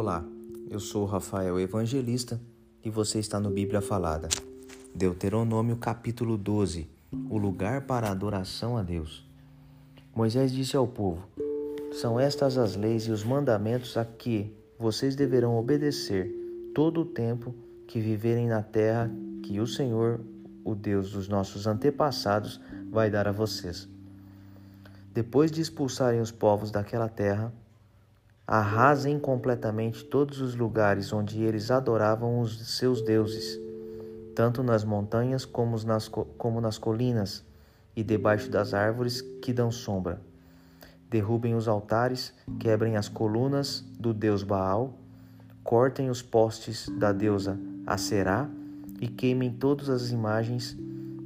Olá, eu sou Rafael Evangelista e você está no Bíblia Falada. Deuteronômio capítulo 12 O lugar para a adoração a Deus. Moisés disse ao povo: São estas as leis e os mandamentos a que vocês deverão obedecer todo o tempo que viverem na terra que o Senhor, o Deus dos nossos antepassados, vai dar a vocês. Depois de expulsarem os povos daquela terra, arrasem completamente todos os lugares onde eles adoravam os seus deuses, tanto nas montanhas como nas, como nas colinas e debaixo das árvores que dão sombra. Derrubem os altares, quebrem as colunas do deus Baal, cortem os postes da deusa Aserá e queimem todas as imagens,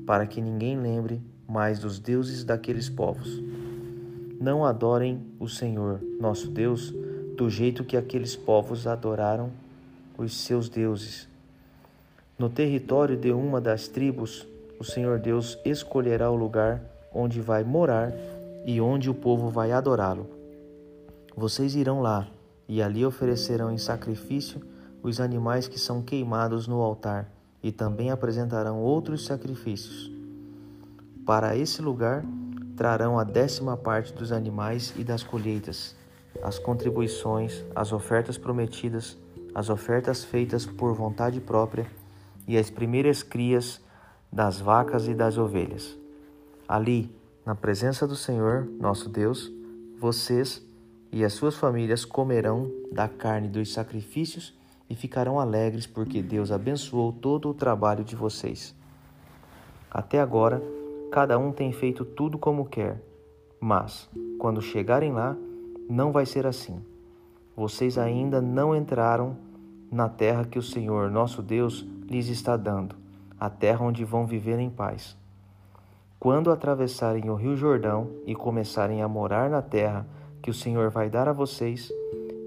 para que ninguém lembre mais dos deuses daqueles povos. Não adorem o Senhor, nosso Deus, do jeito que aqueles povos adoraram os seus deuses. No território de uma das tribos, o Senhor Deus escolherá o lugar onde vai morar e onde o povo vai adorá-lo. Vocês irão lá e ali oferecerão em sacrifício os animais que são queimados no altar e também apresentarão outros sacrifícios. Para esse lugar trarão a décima parte dos animais e das colheitas as contribuições, as ofertas prometidas, as ofertas feitas por vontade própria e as primeiras crias das vacas e das ovelhas. Ali, na presença do Senhor, nosso Deus, vocês e as suas famílias comerão da carne dos sacrifícios e ficarão alegres porque Deus abençoou todo o trabalho de vocês. Até agora, cada um tem feito tudo como quer, mas, quando chegarem lá, não vai ser assim. Vocês ainda não entraram na terra que o Senhor, nosso Deus, lhes está dando, a terra onde vão viver em paz. Quando atravessarem o rio Jordão e começarem a morar na terra que o Senhor vai dar a vocês,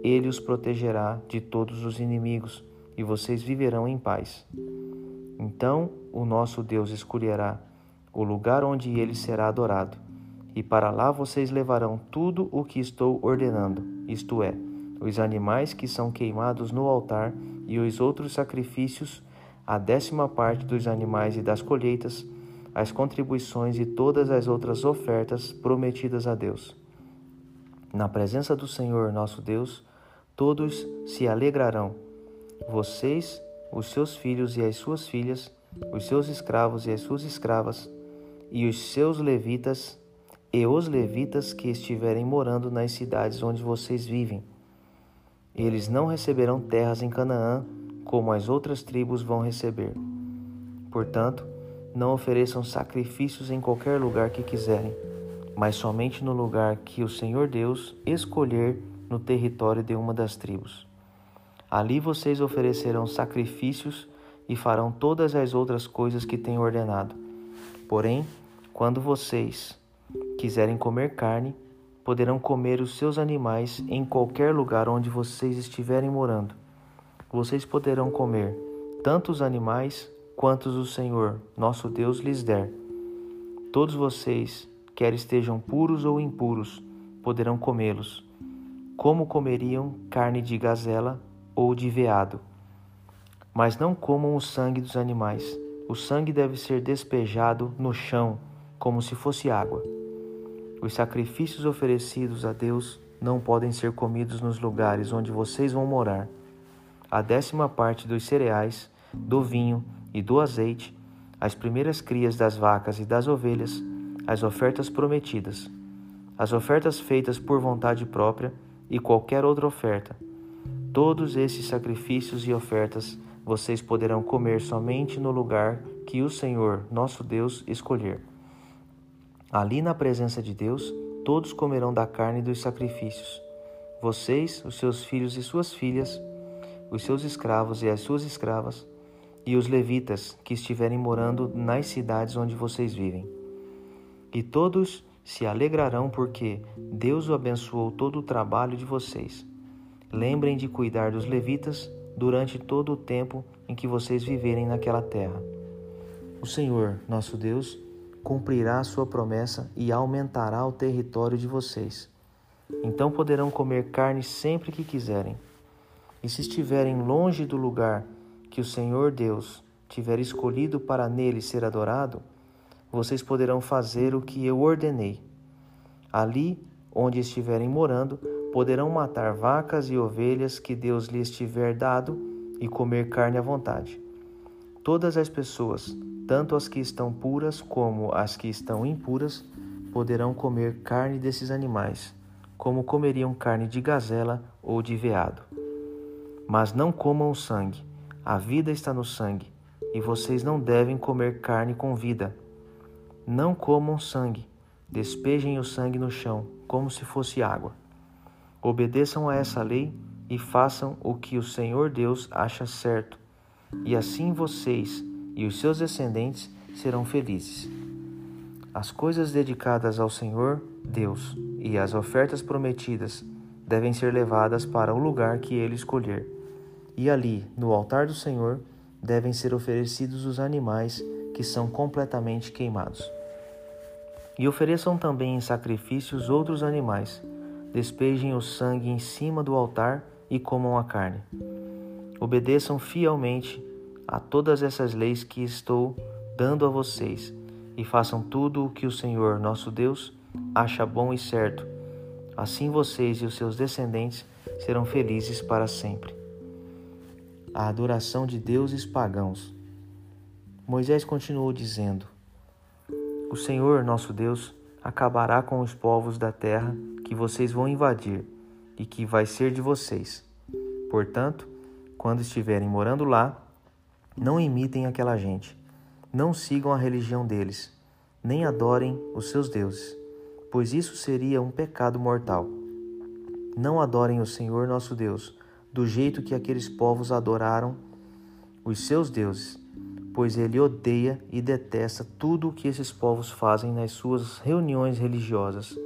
ele os protegerá de todos os inimigos e vocês viverão em paz. Então o nosso Deus escolherá o lugar onde ele será adorado e para lá vocês levarão tudo o que estou ordenando, isto é, os animais que são queimados no altar e os outros sacrifícios, a décima parte dos animais e das colheitas, as contribuições e todas as outras ofertas prometidas a Deus. Na presença do Senhor nosso Deus, todos se alegrarão, vocês, os seus filhos e as suas filhas, os seus escravos e as suas escravas, e os seus levitas e os levitas que estiverem morando nas cidades onde vocês vivem. Eles não receberão terras em Canaã, como as outras tribos vão receber. Portanto, não ofereçam sacrifícios em qualquer lugar que quiserem, mas somente no lugar que o Senhor Deus escolher no território de uma das tribos. Ali vocês oferecerão sacrifícios e farão todas as outras coisas que tenho ordenado. Porém, quando vocês quiserem comer carne, poderão comer os seus animais em qualquer lugar onde vocês estiverem morando. Vocês poderão comer tanto os animais quantos o Senhor, nosso Deus, lhes der. Todos vocês, quer estejam puros ou impuros, poderão comê-los, como comeriam carne de gazela ou de veado. Mas não comam o sangue dos animais. O sangue deve ser despejado no chão, como se fosse água. Os sacrifícios oferecidos a Deus não podem ser comidos nos lugares onde vocês vão morar. A décima parte dos cereais, do vinho e do azeite, as primeiras crias das vacas e das ovelhas, as ofertas prometidas, as ofertas feitas por vontade própria e qualquer outra oferta. Todos esses sacrifícios e ofertas vocês poderão comer somente no lugar que o Senhor, nosso Deus, escolher. Ali na presença de Deus, todos comerão da carne dos sacrifícios. Vocês, os seus filhos e suas filhas, os seus escravos e as suas escravas, e os levitas que estiverem morando nas cidades onde vocês vivem. E todos se alegrarão porque Deus o abençoou todo o trabalho de vocês. Lembrem de cuidar dos levitas durante todo o tempo em que vocês viverem naquela terra. O Senhor, nosso Deus, cumprirá a sua promessa e aumentará o território de vocês. Então poderão comer carne sempre que quiserem. E se estiverem longe do lugar que o Senhor Deus tiver escolhido para nele ser adorado, vocês poderão fazer o que eu ordenei. Ali onde estiverem morando, poderão matar vacas e ovelhas que Deus lhes tiver dado e comer carne à vontade. Todas as pessoas, tanto as que estão puras como as que estão impuras, poderão comer carne desses animais, como comeriam carne de gazela ou de veado. Mas não comam o sangue, a vida está no sangue, e vocês não devem comer carne com vida. Não comam sangue, despejem o sangue no chão, como se fosse água. Obedeçam a essa lei e façam o que o Senhor Deus acha certo, e assim vocês e os seus descendentes serão felizes. As coisas dedicadas ao Senhor Deus e as ofertas prometidas devem ser levadas para o lugar que ele escolher e ali, no altar do Senhor, devem ser oferecidos os animais que são completamente queimados. E ofereçam também em sacrifícios outros animais. Despejem o sangue em cima do altar e comam a carne. Obedeçam fielmente a todas essas leis que estou dando a vocês e façam tudo o que o Senhor, nosso Deus, acha bom e certo. Assim vocês e os seus descendentes serão felizes para sempre a adoração de deuses pagãos. Moisés continuou dizendo: O Senhor, nosso Deus, acabará com os povos da terra que vocês vão invadir e que vai ser de vocês. Portanto, quando estiverem morando lá, não imitem aquela gente, não sigam a religião deles, nem adorem os seus deuses, pois isso seria um pecado mortal. Não adorem o Senhor nosso Deus do jeito que aqueles povos adoraram os seus deuses, pois ele odeia e detesta tudo o que esses povos fazem nas suas reuniões religiosas.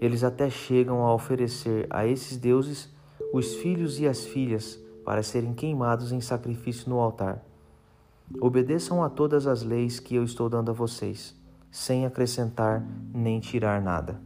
Eles até chegam a oferecer a esses deuses os filhos e as filhas para serem queimados em sacrifício no altar. Obedeçam a todas as leis que eu estou dando a vocês, sem acrescentar nem tirar nada.